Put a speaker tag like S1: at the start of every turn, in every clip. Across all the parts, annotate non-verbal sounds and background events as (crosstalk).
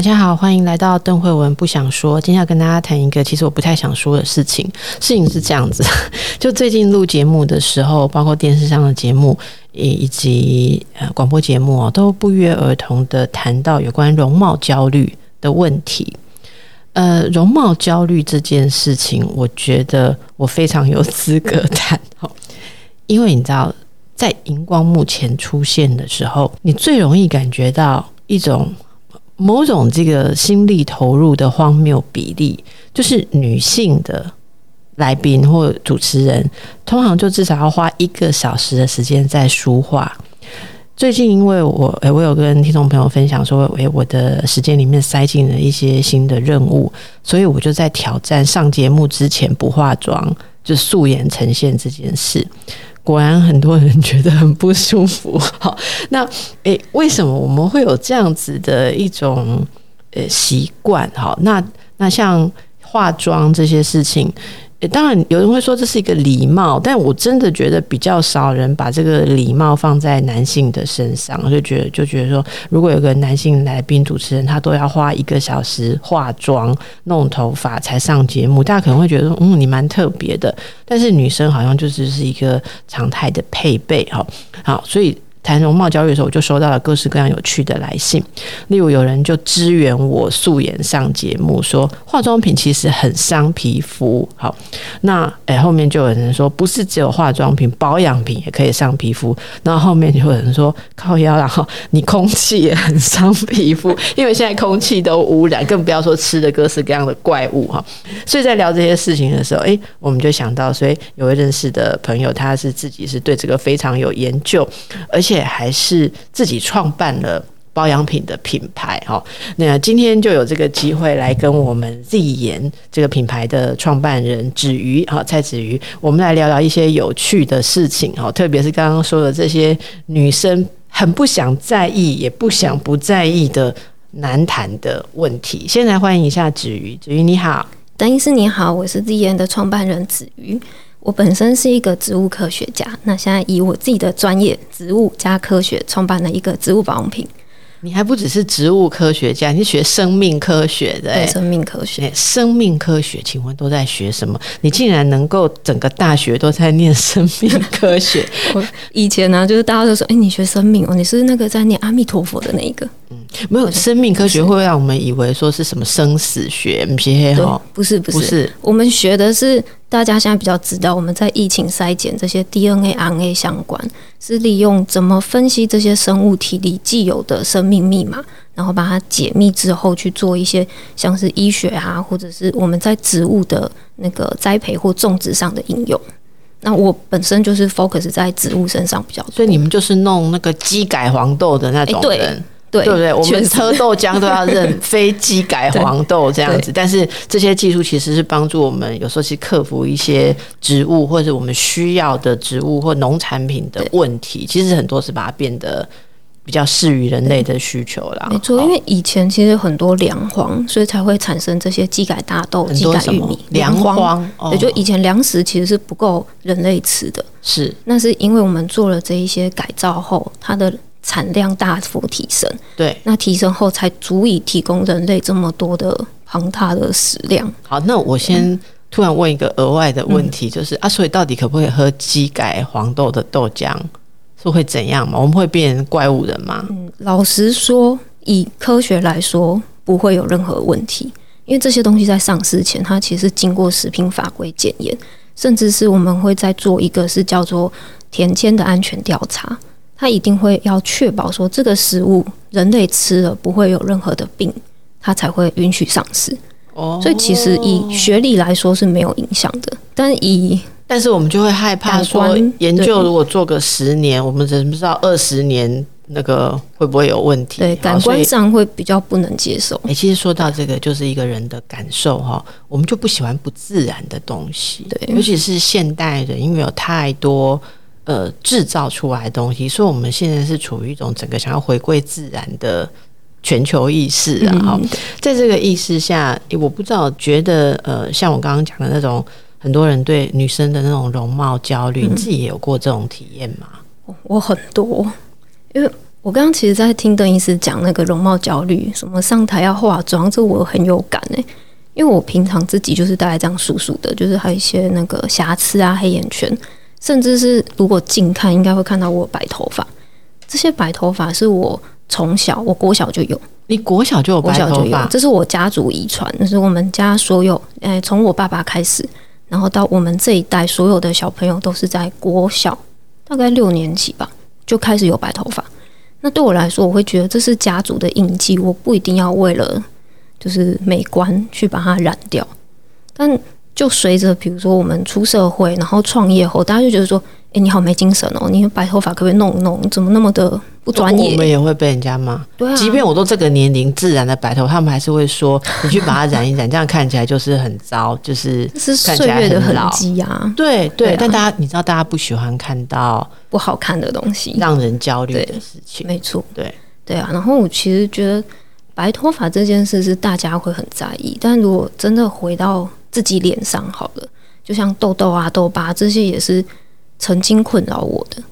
S1: 大家好，欢迎来到邓慧文不想说。今天要跟大家谈一个其实我不太想说的事情。事情是这样子，(laughs) 就最近录节目的时候，包括电视上的节目以以及呃广播节目哦，都不约而同的谈到有关容貌焦虑的问题。呃，容貌焦虑这件事情，我觉得我非常有资格谈哦，(laughs) 因为你知道，在荧光幕前出现的时候，你最容易感觉到一种。某种这个心力投入的荒谬比例，就是女性的来宾或主持人，通常就至少要花一个小时的时间在说话。最近因为我诶，我有跟听众朋友分享说，诶，我的时间里面塞进了一些新的任务，所以我就在挑战上节目之前不化妆，就素颜呈现这件事。果然很多人觉得很不舒服。(laughs) 好，那诶，为什么我们会有这样子的一种呃习惯？好，那那像化妆这些事情。当然，有人会说这是一个礼貌，但我真的觉得比较少人把这个礼貌放在男性的身上，就觉得就觉得说，如果有个男性来宾主持人，他都要花一个小时化妆、弄头发才上节目，大家可能会觉得说，嗯，你蛮特别的。但是女生好像就只是一个常态的配备，哈，好，所以。谈容貌焦虑的时候，我就收到了各式各样有趣的来信。例如，有人就支援我素颜上节目，说化妆品其实很伤皮肤。好，那诶、后面就有人说，不是只有化妆品，保养品也可以伤皮肤。然后面就有人说，靠腰，然后你空气也很伤皮肤，(laughs) 因为现在空气都污染，更不要说吃的各式各样的怪物哈。所以在聊这些事情的时候，诶、我们就想到，所以有位认识的朋友，他是自己是对这个非常有研究，而且。还是自己创办了保养品的品牌哈，那今天就有这个机会来跟我们 Z 颜这个品牌的创办人子瑜哈蔡子瑜，我们来聊聊一些有趣的事情哈，特别是刚刚说的这些女生很不想在意也不想不在意的难谈的问题。先来欢迎一下子瑜，子瑜你好，
S2: 邓医师你好，我是 Z 颜的创办人子瑜。我本身是一个植物科学家，那现在以我自己的专业植物加科学创办了一个植物保养品。
S1: 你还不只是植物科学家，你是学生命科学的。
S2: 对，生命科学。
S1: 生命科学，请问都在学什么？你竟然能够整个大学都在念生命科学？(laughs)
S2: 我以前呢、啊，就是大家都说，哎、欸，你学生命哦，你是那个在念阿弥陀佛的那一个。
S1: 嗯，没有，生命科学会让我们以为说是什么生死学，不是哈？
S2: 不是，不是，我们学的是。大家现在比较知道，我们在疫情筛检这些 DNA、RNA 相关，是利用怎么分析这些生物体里既有的生命密码，然后把它解密之后去做一些像是医学啊，或者是我们在植物的那个栽培或种植上的应用。那我本身就是 focus 在植物身上比较多，
S1: 所以你们就是弄那个基改黄豆的那种人。欸对，对不对？我们喝 (laughs) 豆浆都要认非机改黄豆这样子，但是这些技术其实是帮助我们有时候去克服一些植物或者我们需要的植物或农产品的问题。其实很多是把它变得比较适于人类的需求啦。
S2: 没错，因为以前其实很多粮荒，所以才会产生这些机改大豆、机改玉米。粮荒，也就以前粮食其实是不够人类吃的。是，那是因为我们做了这一些改造后，它的。产量大幅提升，对，那提升后才足以提供人类这么多的庞大的食量。
S1: 好，那我先突然问一个额外的问题，就是、嗯、啊，所以到底可不可以喝鸡改黄豆的豆浆？是会怎样吗？我们会变成怪物人吗？
S2: 嗯，老实说，以科学来说，不会有任何问题，因为这些东西在上市前，它其实经过食品法规检验，甚至是我们会在做一个是叫做田间的安全调查。他一定会要确保说这个食物人类吃了不会有任何的病，他才会允许上市。哦，所以其实以学历来说是没有影响的，但以
S1: 但是我们就会害怕说，研究如果做个十年，我们怎么知道二十年那个会不会有问题？
S2: 对，感官上会比较不能接受。
S1: 哎、欸，其实说到这个，就是一个人的感受哈，我们就不喜欢不自然的东西。
S2: 对，
S1: 尤其是现代人，因为有太多呃制造出来的东西，所以我们现在是处于一种整个想要回归自然的全球意识啊。哈、嗯，在这个意识下，我不知道觉得呃，像我刚刚讲的那种，很多人对女生的那种容貌焦虑，嗯、你自己也有过这种体验吗？
S2: 我很多。因为我刚刚其实，在听邓医师讲那个容貌焦虑，什么上台要化妆，这我很有感诶。因为我平常自己就是大概这样素素的，就是还有一些那个瑕疵啊、黑眼圈，甚至是如果近看，应该会看到我白头发。这些白头发是我从小，我国小就有。
S1: 你国小就有白头发？国小就有，
S2: 这是我家族遗传，就是我们家所有，诶，从我爸爸开始，然后到我们这一代所有的小朋友，都是在国小大概六年级吧。就开始有白头发，那对我来说，我会觉得这是家族的印记，我不一定要为了就是美观去把它染掉。但就随着比如说我们出社会，然后创业后，大家就觉得说，哎、欸，你好没精神哦，你白头发可不可以弄一弄？你怎么那么的不专业？
S1: 我们也会被人家骂。对啊，即便我都这个年龄自然的白头，他们还是会说，你去把它染一染，这样看起来就是很糟，就是。
S2: 是岁月的痕迹啊。
S1: 对对，但大家你知道，大家不喜欢看到。
S2: 不好看的东西，
S1: 让人焦虑的事情，
S2: 没错，
S1: 对
S2: 对啊。然后我其实觉得白头发这件事是大家会很在意，但如果真的回到自己脸上好了，就像痘痘啊、痘疤这些，也是曾经困扰我的。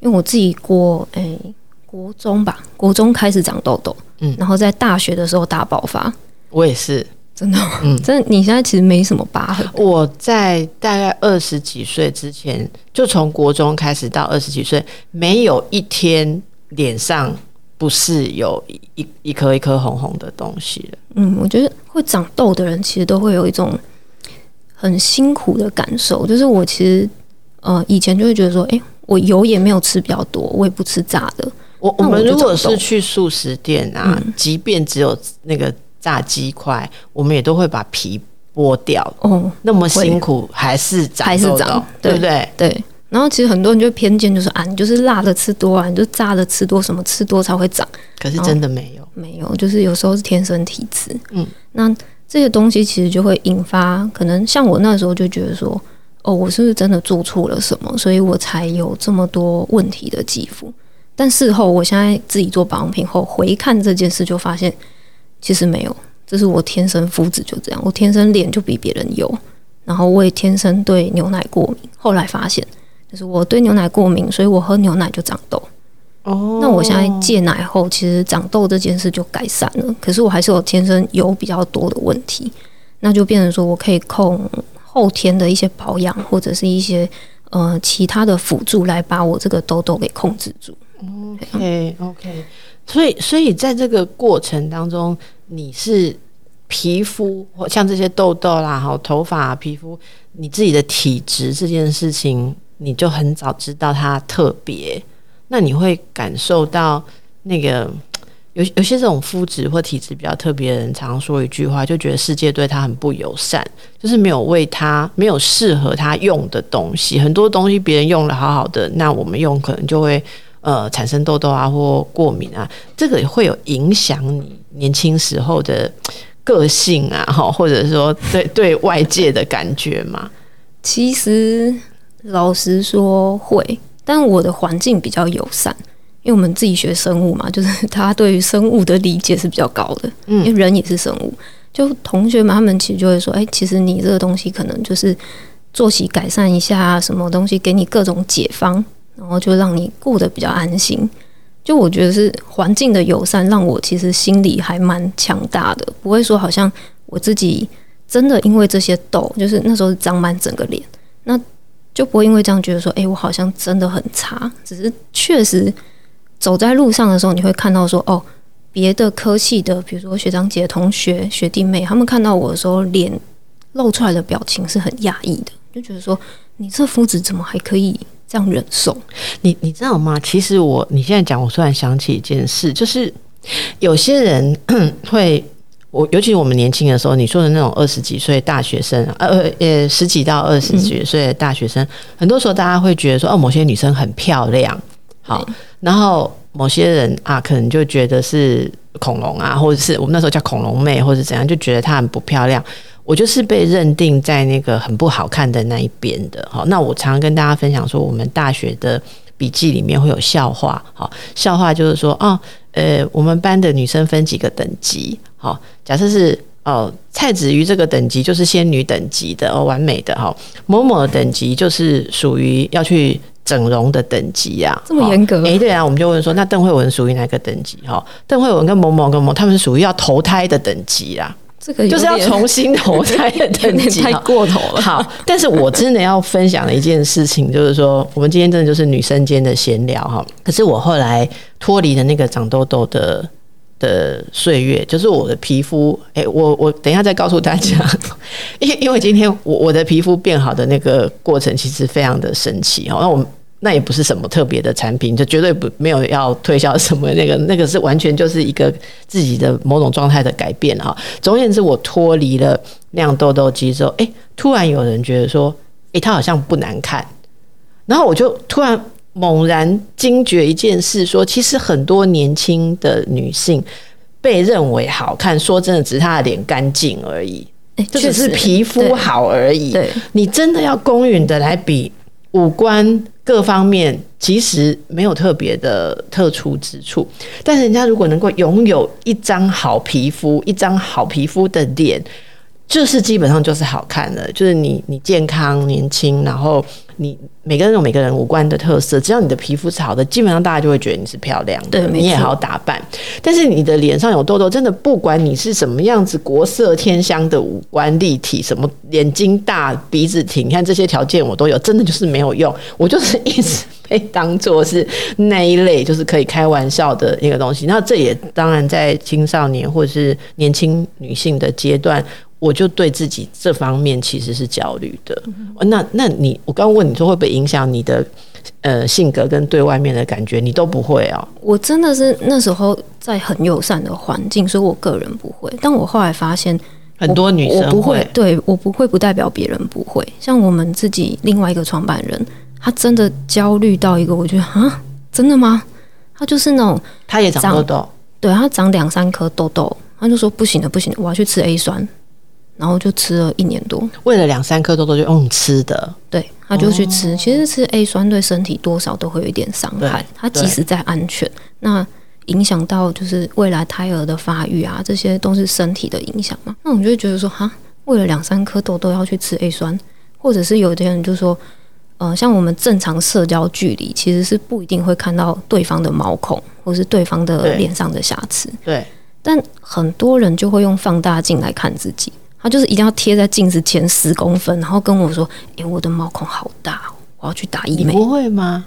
S2: 因为我自己过诶、欸、国中吧，国中开始长痘痘，嗯，然后在大学的时候大爆发，
S1: 我也是。
S2: 真的，嗯，(laughs) 真的，你现在其实没什么疤痕。
S1: 我在大概二十几岁之前，就从国中开始到二十几岁，没有一天脸上不是有一一一颗一颗红红的东西的。
S2: 嗯，我觉得会长痘的人其实都会有一种很辛苦的感受。就是我其实呃以前就会觉得说，哎、欸，我油也没有吃比较多，我也不吃炸的。
S1: 我我们如果是去素食店啊，嗯、即便只有那个。炸鸡块，我们也都会把皮剥掉。哦，那么辛苦还是长还是长，对不对？
S2: 对。然后其实很多人就偏见，就是啊，你就是辣的吃多啊，你就炸的吃多，什么吃多才会长。
S1: 可是真的没有，
S2: 没有，就是有时候是天生体质。嗯，那这些东西其实就会引发，可能像我那时候就觉得说，哦，我是不是真的做错了什么，所以我才有这么多问题的肌肤？但事后，我现在自己做保养品后回看这件事，就发现。其实没有，这是我天生肤质就这样，我天生脸就比别人油，然后我也天生对牛奶过敏。后来发现，就是我对牛奶过敏，所以我喝牛奶就长痘。哦，那我现在戒奶后，其实长痘这件事就改善了。可是我还是有天生油比较多的问题，那就变成说我可以控后天的一些保养，或者是一些呃其他的辅助来把我这个痘痘给控制住。
S1: OK OK。所以，所以在这个过程当中，你是皮肤或像这些痘痘啦，好头发、啊、皮肤，你自己的体质这件事情，你就很早知道它特别。那你会感受到那个有有些这种肤质或体质比较特别的人，常常说一句话，就觉得世界对他很不友善，就是没有为他没有适合他用的东西。很多东西别人用了好好的，那我们用可能就会。呃，产生痘痘啊，或过敏啊，这个会有影响你年轻时候的个性啊，哈，或者说对对外界的感觉吗。
S2: 其实老实说会，但我的环境比较友善，因为我们自己学生物嘛，(laughs) 就是他对于生物的理解是比较高的。嗯，因为人也是生物，就同学们他们其实就会说，哎，其实你这个东西可能就是作息改善一下，什么东西给你各种解方。然后就让你过得比较安心，就我觉得是环境的友善，让我其实心里还蛮强大的，不会说好像我自己真的因为这些痘，就是那时候长满整个脸，那就不会因为这样觉得说，哎，我好像真的很差。只是确实走在路上的时候，你会看到说，哦，别的科系的，比如说学长姐、同学、学弟妹，他们看到我的时候，脸露出来的表情是很讶异的，就觉得说，你这肤质怎么还可以？这样忍受，
S1: 你你知道吗？其实我你现在讲，我突然想起一件事，就是有些人 (clears throat) 会，我尤其我们年轻的时候，你说的那种二十几岁大学生，呃呃，十几到二十几岁的大学生，嗯、很多时候大家会觉得说，哦，某些女生很漂亮，好，然后某些人啊，可能就觉得是恐龙啊，或者是我们那时候叫恐龙妹，或者怎样，就觉得她很不漂亮。我就是被认定在那个很不好看的那一边的。好，那我常常跟大家分享说，我们大学的笔记里面会有笑话。好，笑话就是说，哦，呃，我们班的女生分几个等级。好，假设是哦，蔡子瑜这个等级就是仙女等级的哦，完美的哈。某某的等级就是属于要去整容的等级啊，
S2: 这么严格？
S1: 哎，对啊，我们就问说，那邓惠文属于哪个等级？哈，邓惠文跟某某跟某，他们是属于要投胎的等级啦。
S2: 这个
S1: 就是要重新投胎的等级，
S2: 太过头了。
S1: 好，但是我真的要分享的一件事情，就是说，我们今天真的就是女生间的闲聊哈。可是我后来脱离了那个长痘痘的的岁月，就是我的皮肤，哎，我我等一下再告诉大家，(laughs) 因因为今天我我的皮肤变好的那个过程其实非常的神奇哈。那我们。那也不是什么特别的产品，就绝对不没有要推销什么那个，(laughs) 那个是完全就是一个自己的某种状态的改变哈。总而言之，我脱离了亮痘痘肌之后，哎，突然有人觉得说，哎，它好像不难看，然后我就突然猛然惊觉一件事，说其实很多年轻的女性被认为好看，说真的，只是她的脸干净而已，就只是皮肤好而已。对，你真的要公允的来比五官。各方面其实没有特别的特殊之处，但是人家如果能够拥有一张好皮肤，一张好皮肤的脸。就是基本上就是好看的，就是你你健康年轻，然后你每个人有每个人五官的特色，只要你的皮肤是好的，基本上大家就会觉得你是漂亮的，对，你也好打扮。但是你的脸上有痘痘，真的不管你是什么样子国色天香的五官立体，什么眼睛大鼻子挺，你看这些条件我都有，真的就是没有用。我就是一直被当做是那一类，就是可以开玩笑的一个东西。那这也当然在青少年或者是年轻女性的阶段。我就对自己这方面其实是焦虑的。那那你，我刚问你说会不会影响你的呃性格跟对外面的感觉？你都不会哦？
S2: 我真的是那时候在很友善的环境，所以我个人不会。但我后来发现，
S1: 很多女生
S2: 不会，对我不会，不代表别人不会。像我们自己另外一个创办人，他真的焦虑到一个，我觉得啊，真的吗？他就是那种，
S1: 他也长痘痘，
S2: 对他长两三颗痘痘，他就说不行了，不行了，我要去吃 A 酸。然后就吃了一年多，
S1: 为了两三颗痘痘就用吃的，
S2: 对，他就去吃。哦、其实吃 A 酸对身体多少都会有一点伤害。它即使再安全，那影响到就是未来胎儿的发育啊，这些都是身体的影响嘛。那我们就会觉得说，哈，为了两三颗痘痘要去吃 A 酸，或者是有的人就说，呃，像我们正常社交距离，其实是不一定会看到对方的毛孔，或是对方的脸上的瑕疵。
S1: 对，对，
S2: 但很多人就会用放大镜来看自己。他就是一定要贴在镜子前十公分，然后跟我说：“哎、欸，我的毛孔好大，我要去打医美。”
S1: 你不会吗？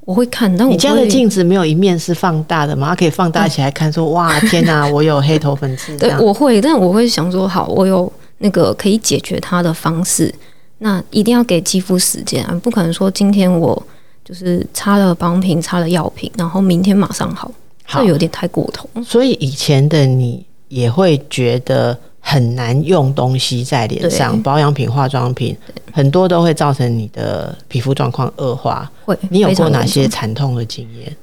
S2: 我会看，但我
S1: 你家的镜子没有一面是放大的吗？它可以放大起来看，说：“哇，天哪，(laughs) 我有黑头粉刺。”
S2: 对，我会，但我会想说：“好，我有那个可以解决它的方式。那一定要给肌肤时间啊，不可能说今天我就是擦了保养品，擦了药品，然后明天马上好，这有点太过头。
S1: 所以以前的你也会觉得。很难用东西在脸上，保养品、化妆品很多都会造成你的皮肤状况恶化。会，你有过哪些惨痛的经验？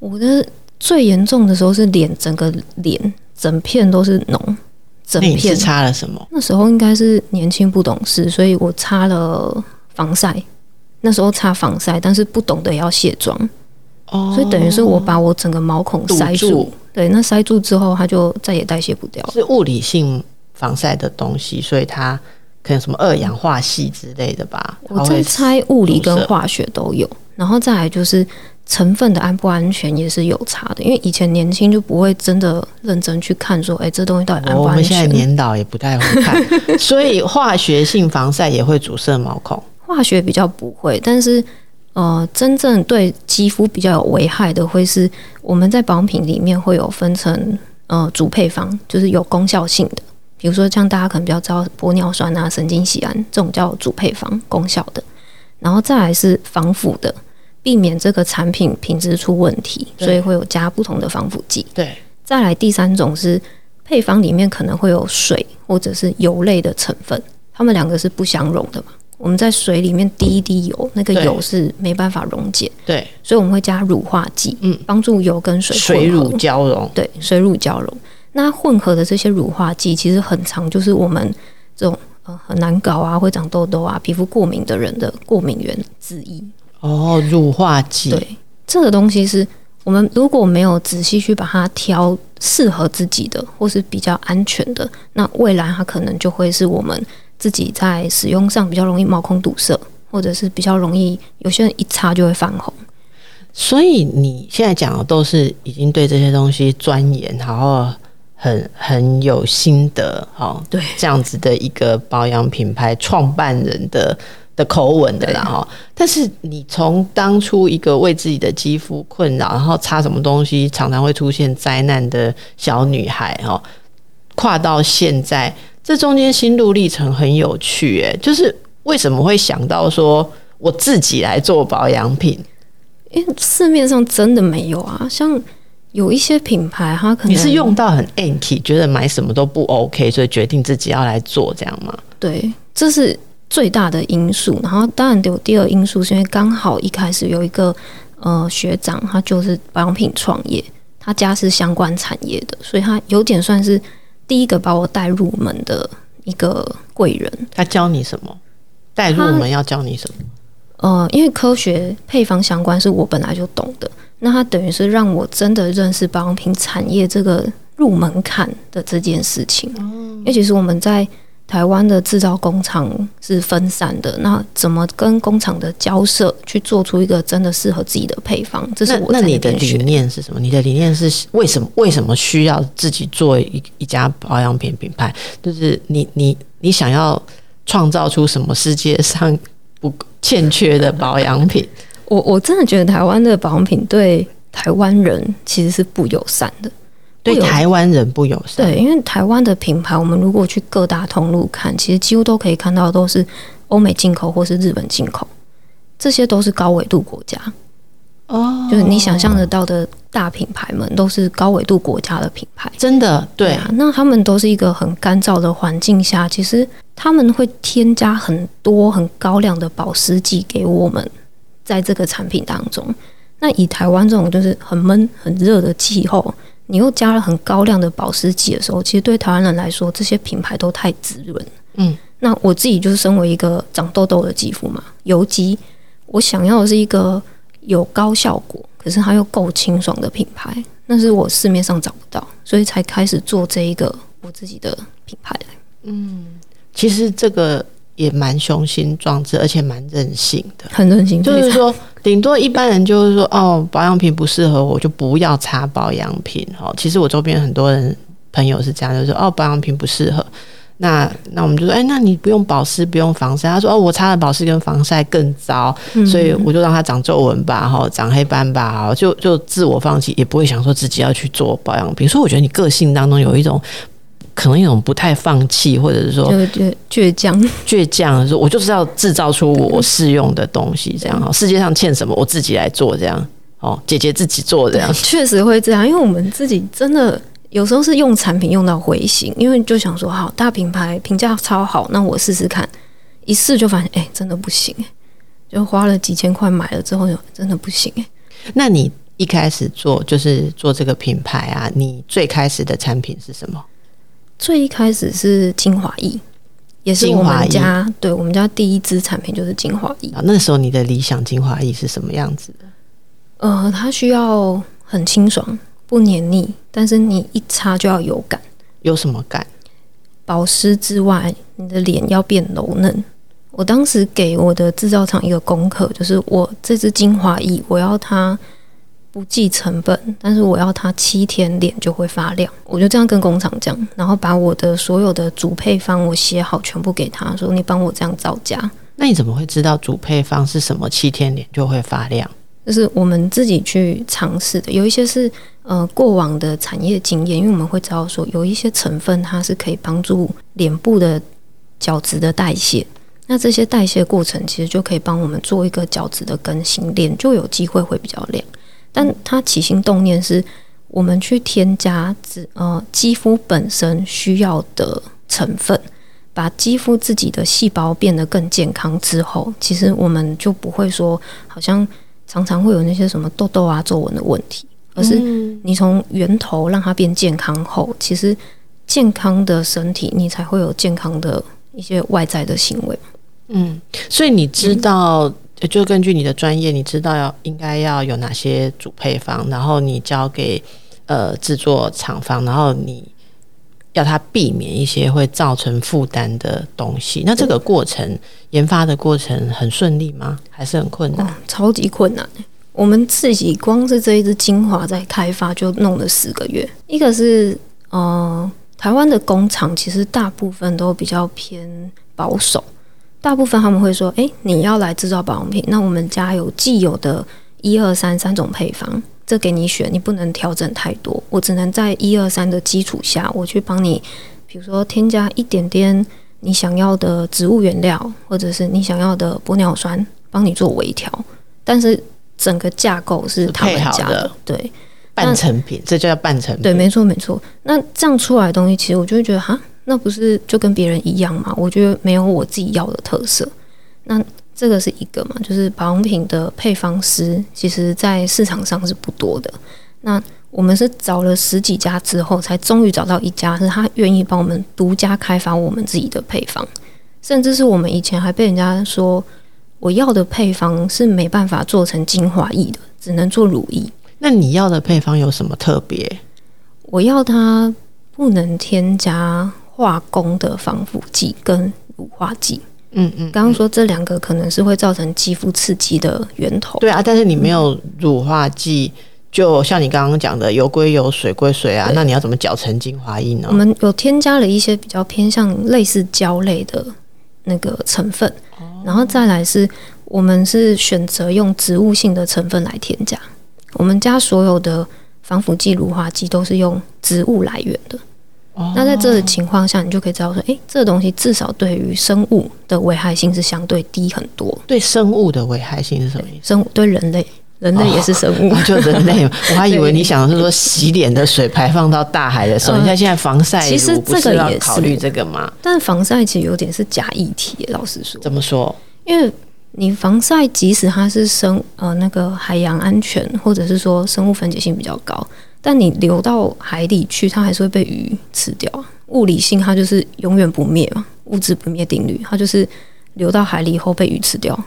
S2: 我的最严重的时候是脸，整个脸整片都是脓，整片。
S1: 擦了什么？
S2: 那时候应该是年轻不懂事，所以我擦了防晒。那时候擦防晒，但是不懂得要卸妆，哦，所以等于是我把我整个毛孔塞住。住对，那塞住之后，它就再也代谢不掉。
S1: 是物理性。防晒的东西，所以它可能什么二氧化系之类的吧。
S2: 我在猜物理跟化学都有，然后再来就是成分的安不安全也是有差的。因为以前年轻就不会真的认真去看，说，哎、欸，这东西到底安不安全？我们
S1: 现在年老也不太会看，(laughs) 所以化学性防晒也会阻塞毛孔。(laughs)
S2: 化学比较不会，但是呃，真正对肌肤比较有危害的，会是我们在保养品里面会有分成呃主配方，就是有功效性的。比如说，像大家可能比较知道玻尿酸啊、神经酰胺这种叫主配方，功效的，然后再来是防腐的，避免这个产品品质出问题，所以会有加不同的防腐剂。
S1: 对，
S2: 再来第三种是配方里面可能会有水或者是油类的成分，它们两个是不相容的嘛？我们在水里面滴一滴油，那个油是没办法溶解，
S1: 对，
S2: 所以我们会加乳化剂，嗯，帮助油跟水
S1: 水乳交融，
S2: 对，水乳交融。那混合的这些乳化剂其实很常，就是我们这种呃很难搞啊，会长痘痘啊，皮肤过敏的人的过敏源之一。
S1: 哦，乳化剂，
S2: 对，这个东西是我们如果没有仔细去把它挑适合自己的，或是比较安全的，那未来它可能就会是我们自己在使用上比较容易毛孔堵塞，或者是比较容易有些人一擦就会泛红。
S1: 所以你现在讲的都是已经对这些东西钻研，然后。很很有心得，哈，对，这样子的一个保养品牌创办人的的口吻的啦，哈。但是你从当初一个为自己的肌肤困扰，然后擦什么东西常常会出现灾难的小女孩，哈，跨到现在，这中间心路历程很有趣，诶，就是为什么会想到说我自己来做保养品？
S2: 因为市面上真的没有啊，像。有一些品牌，它可能
S1: 你是用到很 anky，觉得买什么都不 OK，所以决定自己要来做这样吗？
S2: 对，这是最大的因素。然后当然有第二因素，是因为刚好一开始有一个呃学长，他就是保养品创业，他家是相关产业的，所以他有点算是第一个把我带入门的一个贵人。
S1: 他教你什么？带入门要教你什么？
S2: 呃，因为科学配方相关是我本来就懂的。那它等于是让我真的认识保养品产业这个入门槛的这件事情，因为其实我们在台湾的制造工厂是分散的，那怎么跟工厂的交涉去做出一个真的适合自己的配方？这是我
S1: 那，那你的理念是什么？你的理念是为什么？为什么需要自己做一一家保养品品牌？就是你你你想要创造出什么世界上不欠缺的保养品？
S2: 我我真的觉得台湾的保养品对台湾人其实是不友善的，
S1: 对台湾人不友善。
S2: 对，因为台湾的品牌，我们如果去各大通路看，其实几乎都可以看到都是欧美进口或是日本进口，这些都是高纬度国家。哦，就是你想象得到的大品牌们都是高纬度国家的品牌，
S1: 真的对，
S2: 对啊。那他们都是一个很干燥的环境下，其实他们会添加很多很高量的保湿剂给我们。在这个产品当中，那以台湾这种就是很闷、很热的气候，你又加了很高量的保湿剂的时候，其实对台湾人来说，这些品牌都太滋润。嗯，那我自己就是身为一个长痘痘的肌肤嘛，油肌，我想要的是一个有高效果，可是它又够清爽的品牌，那是我市面上找不到，所以才开始做这一个我自己的品牌。
S1: 嗯，其实这个。也蛮雄心壮志，而且蛮任性的，
S2: 很任性。
S1: 就是说，顶多一般人就是说，哦，保养品不适合我，就不要擦保养品。哦，其实我周边很多人朋友是这样，就是说，哦，保养品不适合。那那我们就说，哎，那你不用保湿，不用防晒。他说，哦，我擦了保湿跟防晒更糟，嗯，所以我就让它长皱纹吧，哈，长黑斑吧，就就自我放弃，也不会想说自己要去做保养品。所以我觉得你个性当中有一种。可能一种不太放弃，或者是说
S2: 倔倔强，(laughs)
S1: 倔强说，我就是要制造出我适用的东西，这样哈。世界上欠什么，我自己来做，这样哦，姐姐自己做这样，
S2: 确实会这样。因为我们自己真的有时候是用产品用到灰心，因为就想说，好，大品牌评价超好，那我试试看，一试就发现，哎、欸，真的不行，就花了几千块买了之后，真的不行。
S1: 那你一开始做就是做这个品牌啊，你最开始的产品是什么？
S2: 最一开始是精华液，也是我们家对我们家第一支产品就是精华液。
S1: 啊那时候你的理想精华液是什么样子的？
S2: 呃，它需要很清爽，不黏腻，但是你一擦就要有感。
S1: 有什么感？
S2: 保湿之外，你的脸要变柔嫩。我当时给我的制造厂一个功课，就是我这支精华液，我要它。不计成本，但是我要它七天脸就会发亮，我就这样跟工厂讲，然后把我的所有的主配方我写好，全部给他说，你帮我这样造价。
S1: 那你怎么会知道主配方是什么？七天脸就会发亮？
S2: 就是我们自己去尝试的，有一些是呃过往的产业经验，因为我们会知道说有一些成分它是可以帮助脸部的角质的代谢，那这些代谢过程其实就可以帮我们做一个角质的更新，脸就有机会会比较亮。但它起心动念是，我们去添加呃肌肤本身需要的成分，把肌肤自己的细胞变得更健康之后，其实我们就不会说好像常常会有那些什么痘痘啊、皱纹的问题，而是你从源头让它变健康后，其实健康的身体你才会有健康的一些外在的行为。
S1: 嗯，所以你知道，嗯、就根据你的专业，你知道要应该要有哪些主配方，然后你交给呃制作厂方，然后你。要他避免一些会造成负担的东西，那这个过程研发的过程很顺利吗？还是很困难？
S2: 哦，超级困难。我们自己光是这一支精华在开发就弄了四个月。一个是呃，台湾的工厂其实大部分都比较偏保守，大部分他们会说：“诶，你要来制造保养品，那我们家有既有的一二三三种配方。”这给你选，你不能调整太多，我只能在一二三的基础下，我去帮你，比如说添加一点点你想要的植物原料，或者是你想要的玻尿酸，帮你做微调。但是整个架构是他们家的，的对，
S1: 半成品，这就叫半成品。
S2: 对，没错没错。那这样出来的东西，其实我就会觉得，哈，那不是就跟别人一样吗？我觉得没有我自己要的特色。那这个是一个嘛，就是保养品的配方师，其实在市场上是不多的。那我们是找了十几家之后，才终于找到一家是他愿意帮我们独家开发我们自己的配方，甚至是我们以前还被人家说我要的配方是没办法做成精华液的，只能做乳液。
S1: 那你要的配方有什么特别？
S2: 我要它不能添加化工的防腐剂跟乳化剂。嗯嗯，刚刚说这两个可能是会造成肌肤刺激的源头。
S1: 对啊，但是你没有乳化剂，就像你刚刚讲的，油归油，水归水啊，那你要怎么搅成精华液呢？
S2: 我们有添加了一些比较偏向类似胶类的那个成分，然后再来是我们是选择用植物性的成分来添加。我们家所有的防腐剂、乳化剂都是用植物来源的。那在这个情况下，你就可以知道说，诶，这个东西至少对于生物的危害性是相对低很多。
S1: 对生物的危害性是什么意思？
S2: 生物对人类，人类也是生物，
S1: 哦、(laughs) 就人类。(laughs) 我还以为你想的是说洗脸的水排放到大海的时候，你看现在防晒，其实这个也是考虑这个吗？
S2: 但防晒其实有点是假议题，老实说。
S1: 怎么说？
S2: 因为你防晒，即使它是生呃那个海洋安全，或者是说生物分解性比较高。但你流到海里去，它还是会被鱼吃掉。物理性它就是永远不灭嘛，物质不灭定律，它就是流到海里以后被鱼吃掉。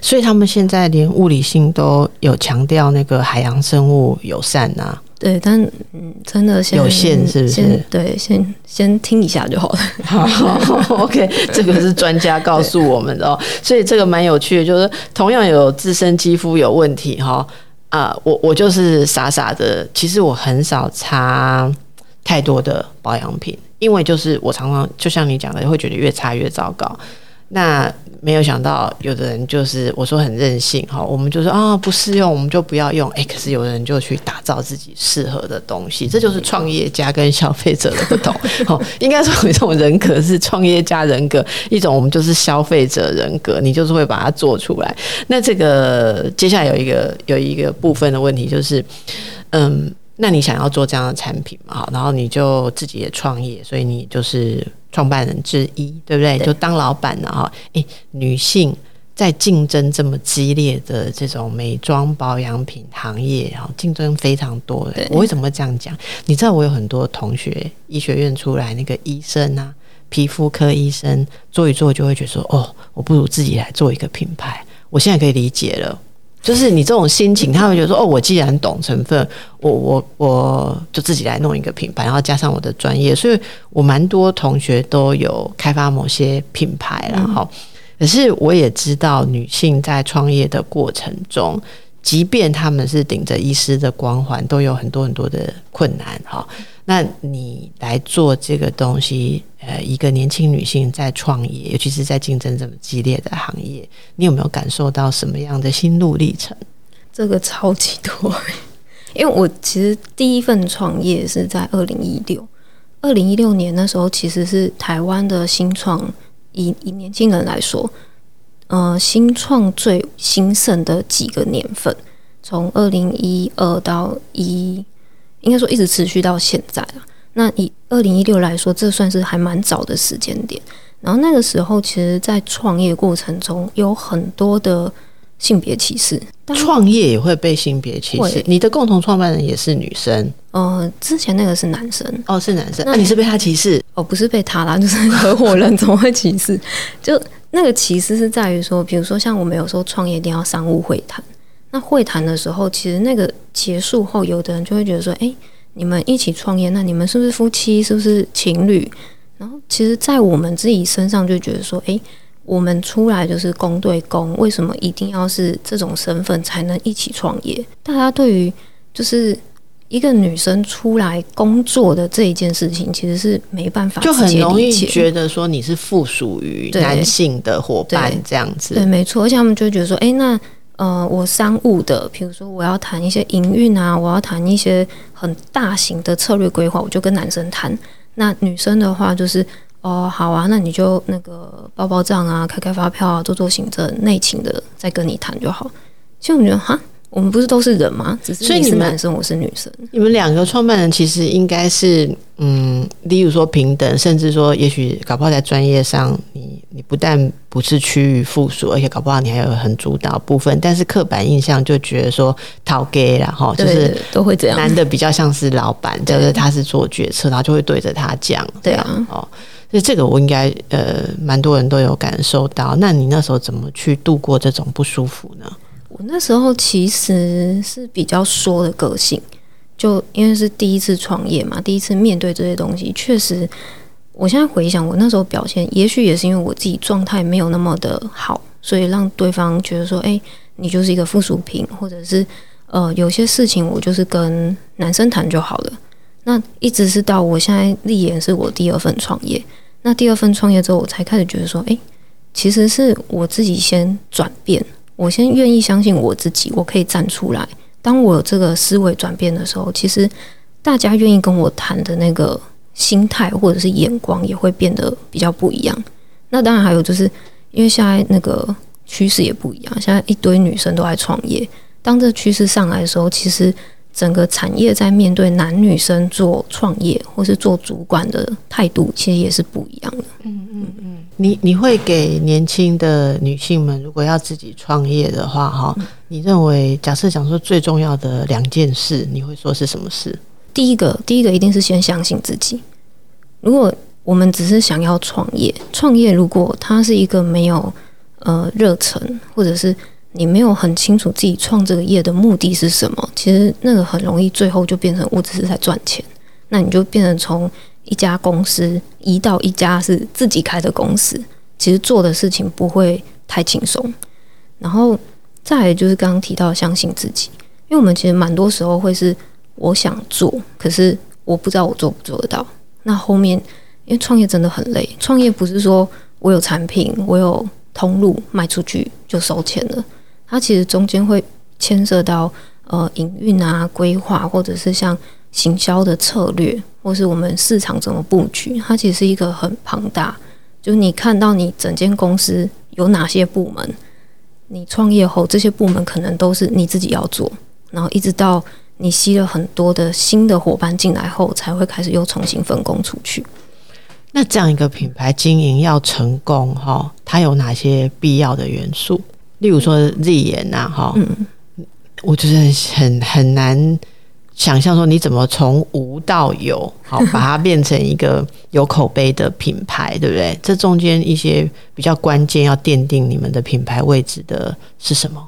S1: 所以他们现在连物理性都有强调那个海洋生物友善呐、啊。
S2: 对，但嗯，真的先
S1: 有限是不是？
S2: 先对，先先听一下就好了。
S1: 好，好，OK，这个是专家告诉我们的哦。所以这个蛮有趣的，就是同样有自身肌肤有问题哈。啊、我我就是傻傻的，其实我很少擦太多的保养品，因为就是我常常就像你讲的，会觉得越擦越糟糕。那没有想到，有的人就是我说很任性哈，我们就说啊不适用，我们就不要用。哎，可是有的人就去打造自己适合的东西，这就是创业家跟消费者的不同。(laughs) 哦，应该说有一种人格是创业家人格，一种我们就是消费者人格，你就是会把它做出来。那这个接下来有一个有一个部分的问题就是，嗯。那你想要做这样的产品嘛？好，然后你就自己也创业，所以你就是创办人之一，对不对？对，就当老板了哈。诶，女性在竞争这么激烈的这种美妆保养品行业，哈，竞争非常多的。我为什么会这样讲？你知道我有很多同学，医学院出来那个医生啊，皮肤科医生做一做就会觉得说，哦，我不如自己来做一个品牌。我现在可以理解了。就是你这种心情，他会觉得说：“哦，我既然懂成分，我我我就自己来弄一个品牌，然后加上我的专业，所以我蛮多同学都有开发某些品牌了哈。可是我也知道，女性在创业的过程中，即便他们是顶着医师的光环，都有很多很多的困难哈。那你来做这个东西，呃，一个年轻女性在创业，尤其是在竞争这么激烈的行业，你有没有感受到什么样的心路历程？
S2: 这个超级多，(laughs) 因为我其实第一份创业是在二零一六，二零一六年那时候其实是台湾的新创，以以年轻人来说，呃，新创最兴盛的几个年份，从二零一二到一。应该说一直持续到现在了。那以二零一六来说，这算是还蛮早的时间点。然后那个时候，其实，在创业过程中有很多的性别歧视。
S1: 创业也会被性别歧视？你的共同创办人也是女生？
S2: 呃，之前那个是男生。
S1: 哦，是男生。那你是被他歧视？
S2: 哦，不是被他啦，就是合伙人怎么会歧视？就那个歧视是在于说，比如说像我们有时候创业一定要商务会谈，那会谈的时候，其实那个结束后，有的人就会觉得说，哎，你们一起创业，那你们是不是夫妻？是不是情侣？然后，其实，在我们自己身上就觉得说，诶，我们出来就是公对公，为什么一定要是这种身份才能一起创业？大家对于就是一个女生出来工作的这一件事情，其实是没办法，
S1: 就很容易觉得说你是附属于男性的伙伴这样子。
S2: 对，对，没错。而且他们就觉得说，诶，那呃，我商务的，比如说我要谈一些营运啊，我要谈一些很大型的策略规划，我就跟男生谈。那女生的话就是哦，好啊，那你就那个报报账啊，开开发票啊，做做行政内勤的，再跟你谈就好。其实我觉得哈，我们不是都是人吗？只是你是男生，我是女生。
S1: 你们两个创办人其实应该是嗯，例如说平等，甚至说也许搞不好在专业上，你你不但不是趋于附属，而且搞不好你还有很主导部分。但是刻板印象就觉得说讨 gay 然后就是
S2: 都会这样，
S1: 男的比较像是老板，就是他是做决策，然后就会对着他讲。
S2: 对啊，
S1: 哦，所以这个我应该呃，蛮多人都有感受到。那你那时候怎么去度过这种不舒服呢？
S2: 我那时候其实是比较说的个性，就因为是第一次创业嘛，第一次面对这些东西，确实，我现在回想我那时候表现，也许也是因为我自己状态没有那么的好，所以让对方觉得说，哎，你就是一个附属品，或者是呃，有些事情我就是跟男生谈就好了。那一直是到我现在立言是我第二份创业，那第二份创业之后，我才开始觉得说，哎，其实是我自己先转变。我先愿意相信我自己，我可以站出来。当我这个思维转变的时候，其实大家愿意跟我谈的那个心态或者是眼光也会变得比较不一样。那当然还有就是，因为现在那个趋势也不一样，现在一堆女生都在创业。当这趋势上来的时候，其实。整个产业在面对男女生做创业或是做主管的态度，其实也是不一样的。
S1: 嗯嗯嗯，你你会给年轻的女性们，如果要自己创业的话，哈、嗯，你认为假设讲说最重要的两件事，你会说是什么事？
S2: 第一个，第一个一定是先相信自己。如果我们只是想要创业，创业如果它是一个没有呃热忱，或者是你没有很清楚自己创这个业的目的是什么，其实那个很容易最后就变成我只是在赚钱，那你就变成从一家公司移到一家是自己开的公司，其实做的事情不会太轻松。然后再来就是刚刚提到相信自己，因为我们其实蛮多时候会是我想做，可是我不知道我做不做得到。那后面因为创业真的很累，创业不是说我有产品，我有通路卖出去就收钱了。它其实中间会牵涉到呃营运啊、规划，或者是像行销的策略，或是我们市场怎么布局。它其实是一个很庞大，就是你看到你整间公司有哪些部门，你创业后这些部门可能都是你自己要做，然后一直到你吸了很多的新的伙伴进来后，才会开始又重新分工出去。
S1: 那这样一个品牌经营要成功哈，它有哪些必要的元素？例如说 Z 研呐，哈，嗯，我觉得很很难想象说你怎么从无到有，好 (laughs) 把它变成一个有口碑的品牌，对不对？这中间一些比较关键要奠定你们的品牌位置的是什么？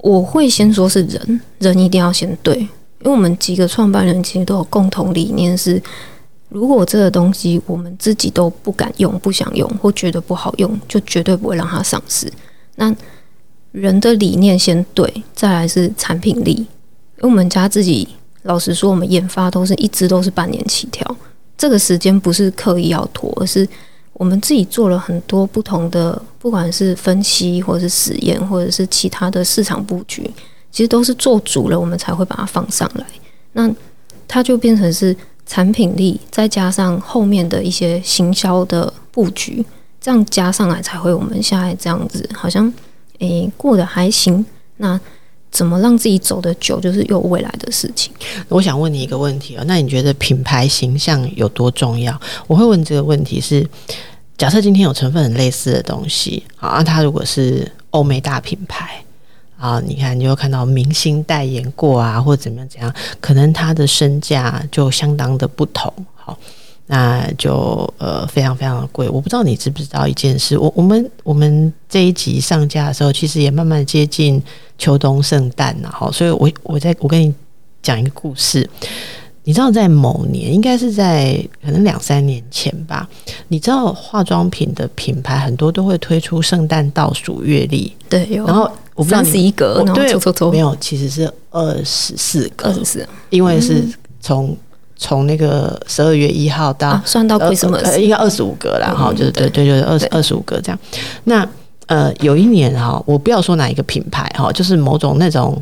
S2: 我会先说是人，人一定要先对，因为我们几个创办人其实都有共同理念是，如果这个东西我们自己都不敢用、不想用或觉得不好用，就绝对不会让它上市。那人的理念先对，再来是产品力。因为我们家自己老实说，我们研发都是一直都是半年起跳，这个时间不是刻意要拖，而是我们自己做了很多不同的，不管是分析，或者是实验，或者是其他的市场布局，其实都是做足了，我们才会把它放上来。那它就变成是产品力，再加上后面的一些行销的布局。这样加上来才会我们现在这样子，好像诶、过得还行。那怎么让自己走得久，就是有未来的事情。
S1: 我想问你一个问题啊，那你觉得品牌形象有多重要？我会问这个问题是，假设今天有成分很类似的东西，好，那它如果是欧美大品牌啊，你看你就看到明星代言过啊，或者怎么样怎样，可能它的身价就相当的不同，好。那就呃非常非常的贵，我不知道你知不知道一件事，我我们我们这一集上架的时候，其实也慢慢接近秋冬圣诞了哈，所以我我在我跟你讲一个故事，你知道在某年，应该是在可能两三年前吧，你知道化妆品的品牌很多都会推出圣诞倒数月历，
S2: 对，
S1: 然后我不知道
S2: 三十一格，然后抽抽抽，
S1: 没有，其实是二十四个，
S2: 二十四，
S1: 因为是从。嗯从那个十二月一号到、啊、
S2: 算到 Christmas，
S1: 呃，应该二十五个啦，哈、嗯，就是对对，就是二十二十五个这样。那呃，有一年哈，我不要说哪一个品牌哈，就是某种那种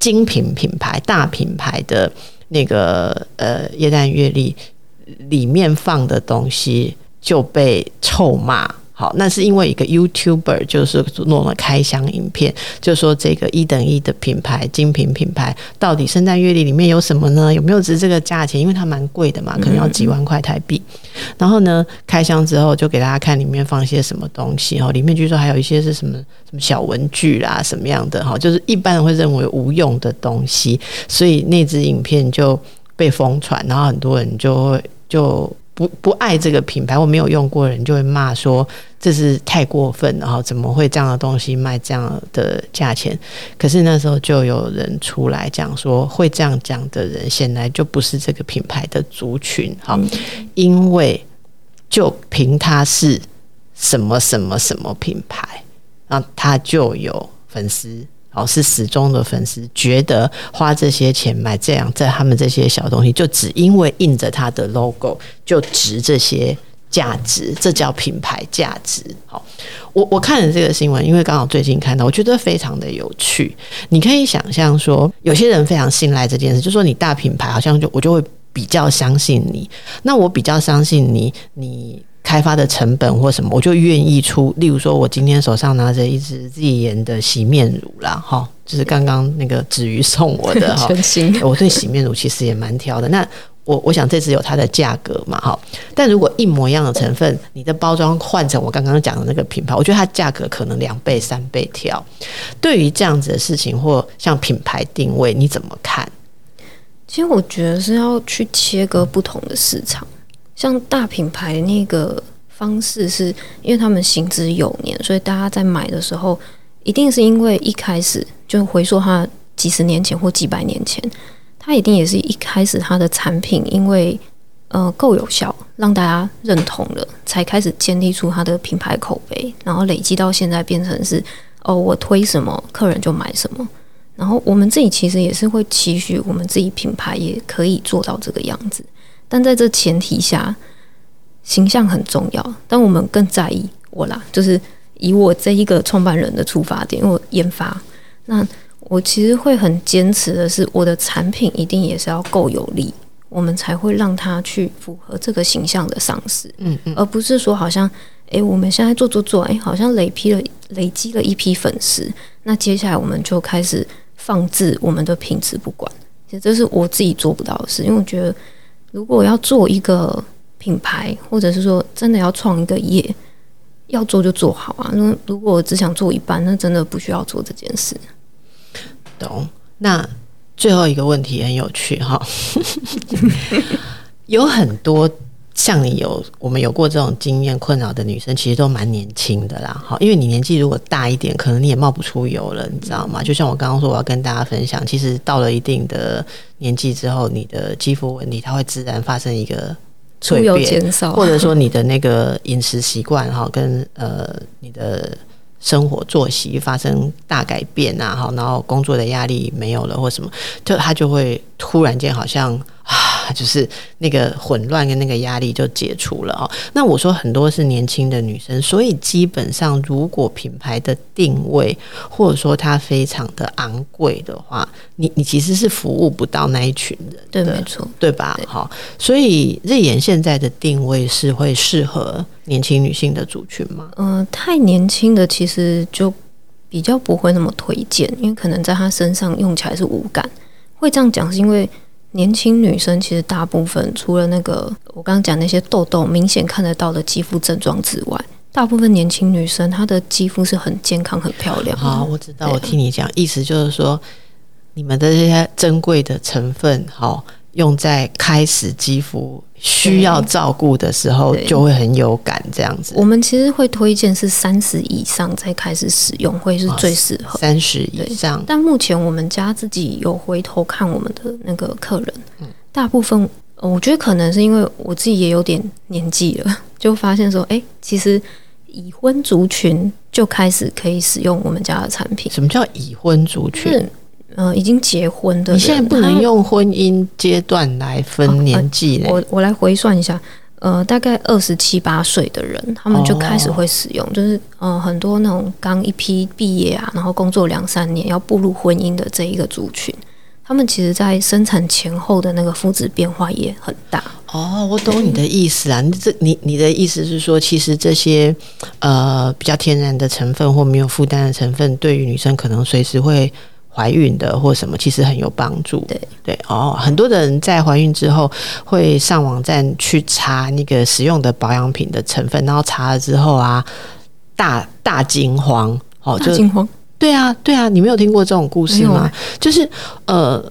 S1: 精品品牌、大品牌的那个呃耶诞月历里面放的东西就被臭骂。好，那是因为一个 YouTuber 就是弄了开箱影片，就说这个一等一的品牌精品品牌到底圣诞月历里面有什么呢？有没有值这个价钱？因为它蛮贵的嘛，可能要几万块台币。然后呢，开箱之后就给大家看里面放些什么东西哈，里面据说还有一些是什么什么小文具啦，什么样的哈，就是一般人会认为无用的东西，所以那支影片就被疯传，然后很多人就会就。不不爱这个品牌，我没有用过的人就会骂说，这是太过分了哈，怎么会这样的东西卖这样的价钱？可是那时候就有人出来讲说，会这样讲的人显然就不是这个品牌的族群哈，因为就凭他是什么什么什么品牌，那他就有粉丝。哦，是死忠的粉丝，觉得花这些钱买这样在他们这些小东西，就只因为印着他的 logo 就值这些价值，这叫品牌价值。好，我我看了这个新闻，因为刚好最近看到，我觉得非常的有趣。你可以想象说，有些人非常信赖这件事，就说你大品牌好像就我就会比较相信你，那我比较相信你，你。开发的成本或什么，我就愿意出。例如说，我今天手上拿着一支自己研的洗面乳啦，哈，就是刚刚那个子瑜送我的 (laughs) 哈。我对洗面乳其实也蛮挑的。那我我想这支有它的价格嘛，哈。但如果一模一样的成分，你的包装换成我刚刚讲的那个品牌，我觉得它价格可能两倍三倍挑。对于这样子的事情，或像品牌定位，你怎么看？
S2: 其实我觉得是要去切割不同的市场。像大品牌那个方式，是因为他们行之有年，所以大家在买的时候，一定是因为一开始就回溯它几十年前或几百年前，它一定也是一开始它的产品因为呃够有效，让大家认同了，才开始建立出它的品牌口碑，然后累积到现在变成是哦，我推什么客人就买什么，然后我们自己其实也是会期许我们自己品牌也可以做到这个样子。但在这前提下，形象很重要。但我们更在意我啦，就是以我这一个创办人的出发点，因为我研发，那我其实会很坚持的是，我的产品一定也是要够有力，我们才会让它去符合这个形象的上市。嗯嗯，而不是说好像，诶，我们现在做做做，诶，好像累积了累积了一批粉丝，那接下来我们就开始放置我们的品质不管。其实这是我自己做不到的事，因为我觉得。如果要做一个品牌，或者是说真的要创一个业，要做就做好啊。那如果只想做一半，那真的不需要做这件事。
S1: 懂？那最后一个问题很有趣哈，(laughs) (laughs) 有很多。像你有我们有过这种经验困扰的女生，其实都蛮年轻的啦。好，因为你年纪如果大一点，可能你也冒不出油了，你知道吗？就像我刚刚说，我要跟大家分享，其实到了一定的年纪之后，你的肌肤问题它会自然发生一个蜕变，或者说你的那个饮食习惯哈，跟呃你的生活作息发生大改变啊，哈，然后工作的压力没有了或什么，就它就会突然间好像。啊，就是那个混乱跟那个压力就解除了哦。那我说很多是年轻的女生，所以基本上如果品牌的定位或者说它非常的昂贵的话，你你其实是服务不到那一群人的，
S2: 对，没错，
S1: 对吧？好，所以日颜现在的定位是会适合年轻女性的族群吗？
S2: 嗯、呃，太年轻的其实就比较不会那么推荐，因为可能在她身上用起来是无感。会这样讲是因为。年轻女生其实大部分除了那个我刚刚讲那些痘痘明显看得到的肌肤症状之外，大部分年轻女生她的肌肤是很健康、很漂亮。
S1: 好，我知道，我听你讲，意思就是说，你们的这些珍贵的成分，好。用在开始肌肤需要照顾的时候，就会很有感这样子。
S2: 我们其实会推荐是三十以上再开始使用，会是最适合。
S1: 三十以上，
S2: 但目前我们家自己有回头看我们的那个客人，大部分我觉得可能是因为我自己也有点年纪了，(laughs) 就发现说，哎，其实已婚族群就开始可以使用我们家的产品。
S1: 什么叫已婚族群？
S2: 呃，已经结婚的，
S1: 你现在不能用婚姻阶段来分年纪嘞。
S2: 我我来回算一下，呃，大概二十七八岁的人，他们就开始会使用，哦、就是呃，很多那种刚一批毕业啊，然后工作两三年要步入婚姻的这一个族群，他们其实在生产前后的那个肤质变化也很大。
S1: 哦，我懂你的意思啊，你这你你的意思是说，其实这些呃比较天然的成分或没有负担的成分，对于女生可能随时会。怀孕的或什么，其实很有帮助。
S2: 对
S1: 对哦，很多的人在怀孕之后会上网站去查那个使用的保养品的成分，然后查了之后啊，大大惊慌哦，就
S2: 惊慌。
S1: 对啊，对啊，你没有听过这种故事吗？就是呃，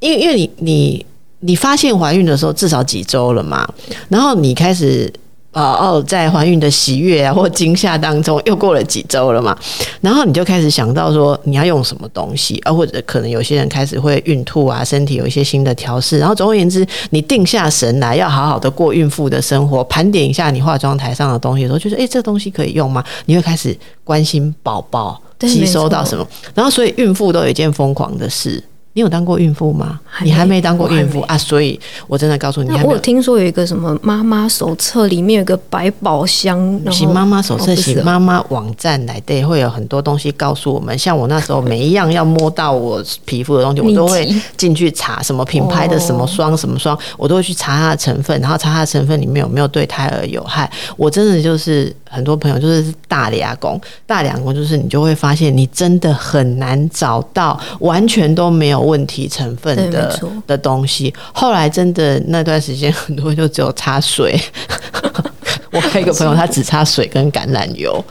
S1: 因为因为你你你发现怀孕的时候至少几周了嘛，然后你开始。哦哦，在怀孕的喜悦啊或惊吓当中，又过了几周了嘛，然后你就开始想到说你要用什么东西啊，或者可能有些人开始会孕吐啊，身体有一些新的调试，然后总而言之，你定下神来要好好的过孕妇的生活，盘点一下你化妆台上的东西的时候，就是诶，这东西可以用吗？你会开始关心宝宝吸收到什么，然后所以孕妇都有一件疯狂的事。你有当过孕妇吗？你还没当过孕妇啊，所以我真的告诉你，
S2: 我有听说有一个什么妈妈手册，里面有个百宝箱。
S1: 行妈妈手册，行妈妈网站来对，会有很多东西告诉我们。像我那时候，每一样要摸到我皮肤的东西，我都会进去查什么品牌的什么霜什么霜，我都会去查它的成分，然后查它的成分里面有没有对胎儿有害。我真的就是很多朋友就是大俩工，大俩工就是你就会发现，你真的很难找到完全都没有。问题成分的的东西，后来真的那段时间，很多人就只有擦水。(laughs) 我还有一个朋友，他只擦水跟橄榄油。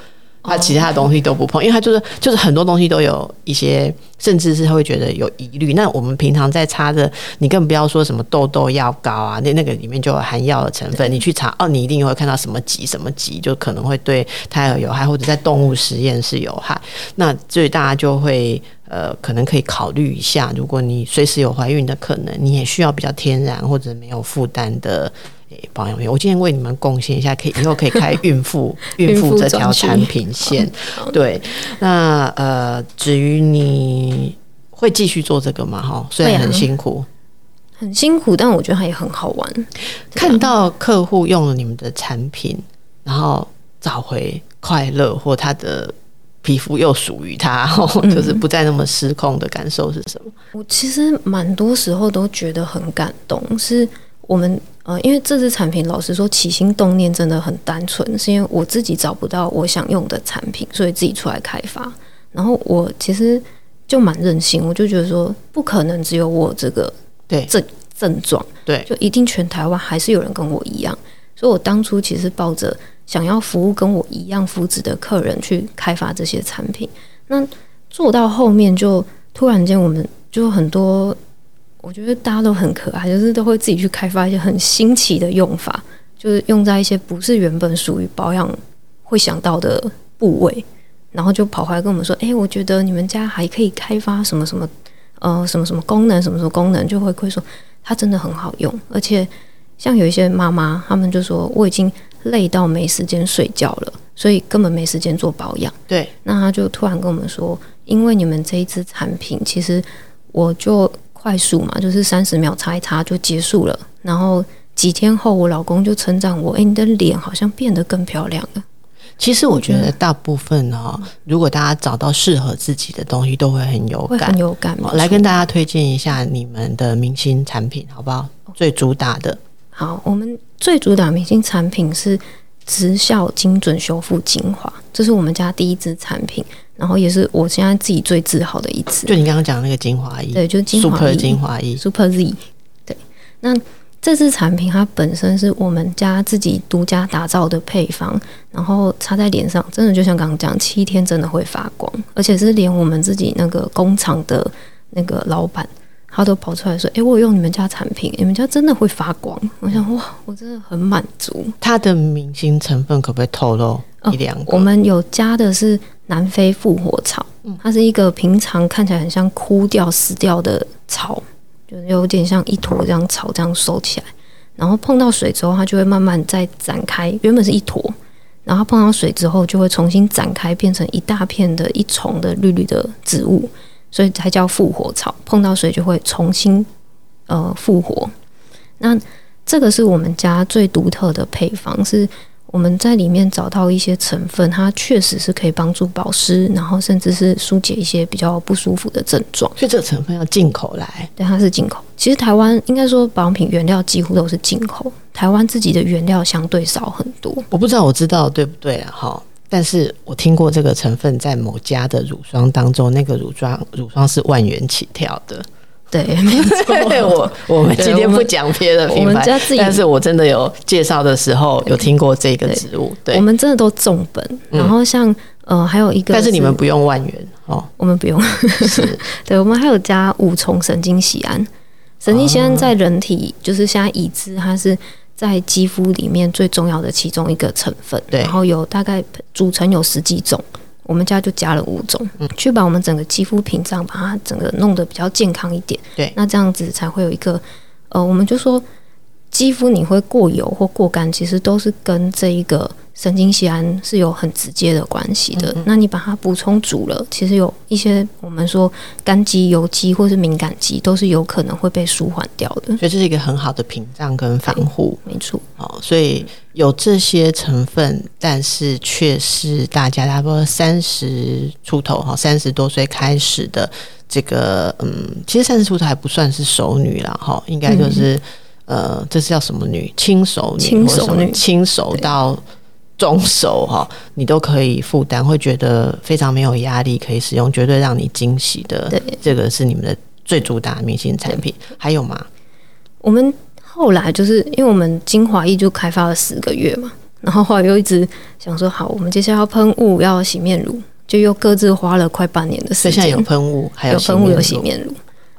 S1: 他其他的东西都不碰，因为他就是就是很多东西都有一些，甚至是他会觉得有疑虑。那我们平常在擦的，你更不要说什么痘痘药膏啊，那那个里面就有含药的成分。你去查哦，你一定会看到什么级什么级，就可能会对胎儿有害，或者在动物实验室有害。那所以大家就会呃，可能可以考虑一下，如果你随时有怀孕的可能，你也需要比较天然或者没有负担的。保养品，我今天为你们贡献一下，可以以后可以开孕妇 (laughs) 孕妇这条产品线。对，那呃，至于你会继续做这个吗？哈，虽然很辛苦，
S2: 很辛苦，但我觉得它也很好玩。
S1: 看到客户用了你们的产品，然后找回快乐，或他的皮肤又属于他，就是不再那么失控的感受是什么？
S2: 我其实蛮多时候都觉得很感动，是我们。呃，因为这支产品，老实说，起心动念真的很单纯，是因为我自己找不到我想用的产品，所以自己出来开发。然后我其实就蛮任性，我就觉得说，不可能只有我这个对症症状，对，就一定全台湾还是有人跟我一样。所以我当初其实抱着想要服务跟我一样肤质的客人去开发这些产品。那做到后面，就突然间我们就很多。我觉得大家都很可爱，就是都会自己去开发一些很新奇的用法，就是用在一些不是原本属于保养会想到的部位，然后就跑回来跟我们说：“哎，我觉得你们家还可以开发什么什么，呃，什么什么功能，什么什么功能。”就会会说它真的很好用，而且像有一些妈妈，他们就说我已经累到没时间睡觉了，所以根本没时间做保养。
S1: 对，
S2: 那他就突然跟我们说：“因为你们这一支产品，其实我就。”快速嘛，就是三十秒擦一擦就结束了。然后几天后，我老公就称赞我：“哎、欸，你的脸好像变得更漂亮了。”
S1: 其实我觉得大部分哈、哦，如果大家找到适合自己的东西，都会很有感，
S2: 很有感。
S1: 来跟大家推荐一下你们的明星产品，好不好？最主打的。
S2: 好，我们最主打明星产品是直效精准修复精华，这是我们家第一支产品。然后也是我现在自己最自豪的一次，
S1: 就你刚刚讲的那个精华液，
S2: 对，就是精华
S1: Super 精华液，Super
S2: Z，对，那这支产品它本身是我们家自己独家打造的配方，然后擦在脸上，真的就像刚刚讲，七天真的会发光，而且是连我们自己那个工厂的那个老板，他都跑出来说：“诶，我用你们家产品，你们家真的会发光。”我想哇，我真的很满足。
S1: 它的明星成分可不可以透露一
S2: 两我们有加的是南非复活草，它是一个平常看起来很像枯掉、死掉的草。就有点像一坨这样草这样收起来，然后碰到水之后，它就会慢慢再展开。原本是一坨，然后碰到水之后，就会重新展开，变成一大片的一丛的绿绿的植物，所以才叫复活草。碰到水就会重新呃复活。那这个是我们家最独特的配方是。我们在里面找到一些成分，它确实是可以帮助保湿，然后甚至是疏解一些比较不舒服的症状。
S1: 所以这个成分要进口来？
S2: 对，它是进口。其实台湾应该说保养品原料几乎都是进口，台湾自己的原料相对少很多。
S1: 我不知道我知道对不对啊？哈，但是我听过这个成分在某家的乳霜当中，那个乳霜乳霜是万元起跳的。
S2: 对，没错。(laughs)
S1: 我我们今天不讲别的品牌，但是我真的有介绍的时候有听过这个植物。对，
S2: 我们真的都重本。然后像呃，还有一个，
S1: 但是你们不用万元哦，
S2: 我们不用。是，(laughs) 对，我们还有加五重神经酰胺。神经酰胺在人体就是现在已知，它是在肌肤里面最重要的其中一个成分。对，然后有大概组成有十几种。我们家就加了五种，嗯，去把我们整个肌肤屏障把它整个弄得比较健康一点。对，那这样子才会有一个，呃，我们就说肌肤你会过油或过干，其实都是跟这一个。神经酰胺是有很直接的关系的，嗯、那你把它补充足了，其实有一些我们说干肌、油肌或是敏感肌都是有可能会被舒缓掉的，
S1: 所以这是一个很好的屏障跟防护，
S2: 没错。
S1: 哦，所以有这些成分，但是却是大家差不多三十出头哈，三十多岁开始的这个，嗯，其实三十出头还不算是熟女了哈，应该就是、嗯、呃，这是叫什么女？轻熟女，轻熟女，轻熟到。中手哈，你都可以负担，会觉得非常没有压力，可以使用，绝对让你惊喜的。对，这个是你们的最主打的明星产品。还有吗？
S2: 我们后来就是因为我们精华液就开发了十个月嘛，然后后来又一直想说，好，我们接下来要喷雾，要洗面乳，就又各自花了快半年的时间。
S1: 现在有喷雾，还有
S2: 喷雾，有洗面乳。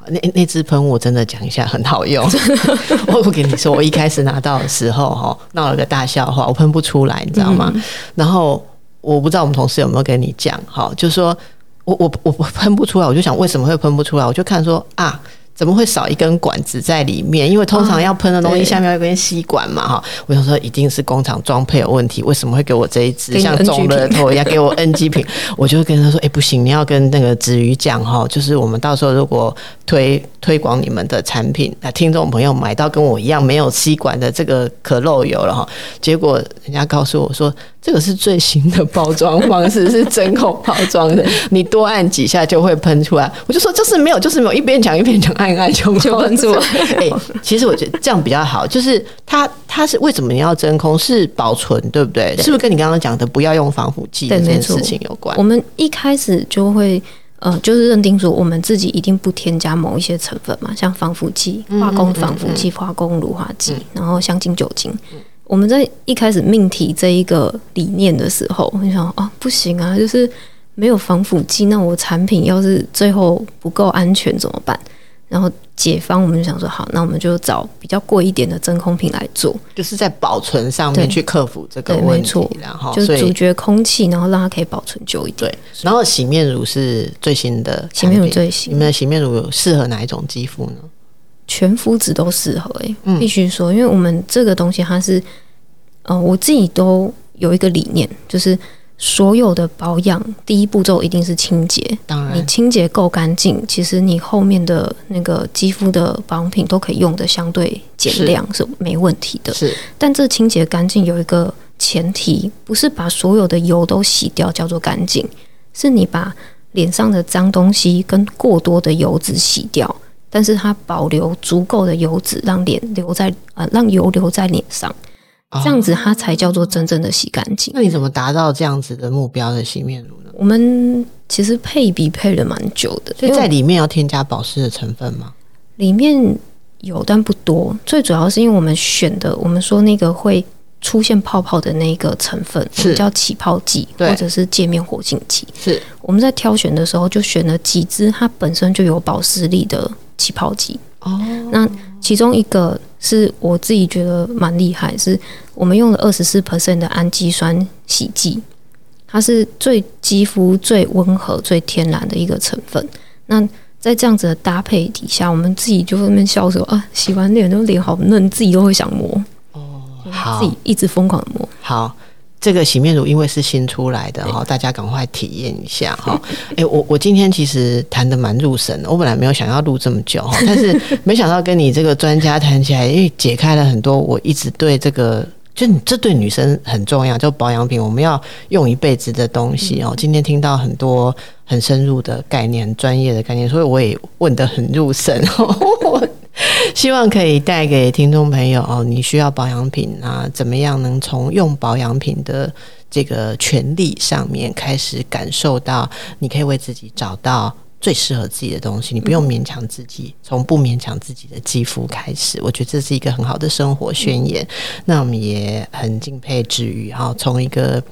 S1: 那那支喷雾我真的讲一下很好用，(laughs) 我不跟你说，我一开始拿到的时候哈闹了个大笑话，我喷不出来，你知道吗？嗯、然后我不知道我们同事有没有跟你讲哈，就是说我我我喷不出来，我就想为什么会喷不出来，我就看说啊。怎么会少一根管子在里面？因为通常要喷的东西下面有一根吸管嘛，哈、哦。我想说一定是工厂装配有问题，为什么会给我这一支像中了头一样给我 NG (laughs) 品？我就会跟他说：“哎、欸，不行，你要跟那个子瑜讲哈，就是我们到时候如果推推广你们的产品，那听众朋友买到跟我一样没有吸管的这个可漏油了哈。结果人家告诉我说。”这个是最新的包装方式，是真空包装的，(laughs) 你多按几下就会喷出来。我就说就是没有，就是没有，一边讲一边讲，按一按就就喷出来。(laughs) 哎、欸，其实我觉得这样比较好，就是它它是为什么你要真空？是保存，对不对？对，是不是跟你刚刚讲的不要用防腐剂这件事情有关？
S2: 我们一开始就会呃，就是认定说我们自己一定不添加某一些成分嘛，像防腐剂、化工防腐剂、化工乳化剂，然后香精、酒精。我们在一开始命题这一个理念的时候，我就想哦，不行啊，就是没有防腐剂，那我产品要是最后不够安全怎么办？然后解方我们就想说，好，那我们就找比较贵一点的真空瓶来做，
S1: 就是在保存上面去克服这个问题，然后
S2: 就阻绝空气，然后让它可以保存久一点。
S1: 对，然后洗面乳是最新的，
S2: 洗面乳最新，
S1: 你们的洗面乳适合哪一种肌肤呢？
S2: 全肤质都适合诶、欸，必须说，因为我们这个东西它是，呃，我自己都有一个理念，就是所有的保养第一步骤一定是清洁。当然，你清洁够干净，其实你后面的那个肌肤的保养品都可以用的相对减量，是没问题的。是，但这清洁干净有一个前提，不是把所有的油都洗掉叫做干净，是你把脸上的脏东西跟过多的油脂洗掉。但是它保留足够的油脂，让脸留在呃，让油留在脸上，这样子它才叫做真正的洗干净。
S1: 那你怎么达到这样子的目标的洗面乳呢？
S2: 我们其实配比配了蛮久的，
S1: 所以在里面要添加保湿的成分吗？
S2: 里面有，但不多。最主要是因为我们选的，我们说那个会出现泡泡的那个成分，是叫起泡剂，或者是界面活性剂。
S1: 是
S2: 我们在挑选的时候，就选了几支它本身就有保湿力的起泡剂。哦，那其中一个是我自己觉得蛮厉害，是我们用了二十四 percent 的氨基酸洗剂，它是最肌肤最温和、最天然的一个成分。那在这样子的搭配底下，我们自己就会那边笑说啊，洗完脸都脸好嫩，自己都会想摸哦，好，自己一直疯狂的摸。
S1: 好，这个洗面乳因为是新出来的哈，大家赶快体验一下哈。哎、欸，我我今天其实谈得蛮入神的，我本来没有想要录这么久哈，(laughs) 但是没想到跟你这个专家谈起来，因为解开了很多我一直对这个。就你这对女生很重要，就保养品，我们要用一辈子的东西哦。今天听到很多很深入的概念、专业的概念，所以我也问得很入神哦。(laughs) (laughs) 希望可以带给听众朋友哦，你需要保养品啊，怎么样能从用保养品的这个权利上面开始感受到，你可以为自己找到。最适合自己的东西，你不用勉强自己，从不勉强自己的肌肤开始，我觉得这是一个很好的生活宣言。那我们也很敬佩之余哈，从一个。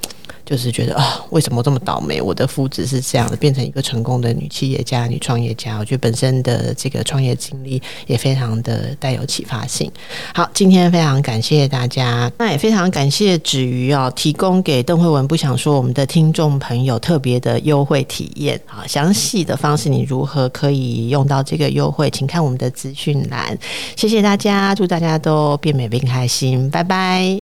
S1: 就是觉得啊，为什么这么倒霉？我的肤质是这样的，变成一个成功的女企业家、女创业家。我觉得本身的这个创业经历也非常的带有启发性。好，今天非常感谢大家，那也非常感谢芷瑜哦，提供给邓慧文不想说我们的听众朋友特别的优惠体验。好，详细的方式你如何可以用到这个优惠，请看我们的资讯栏。谢谢大家，祝大家都变美变开心，拜拜。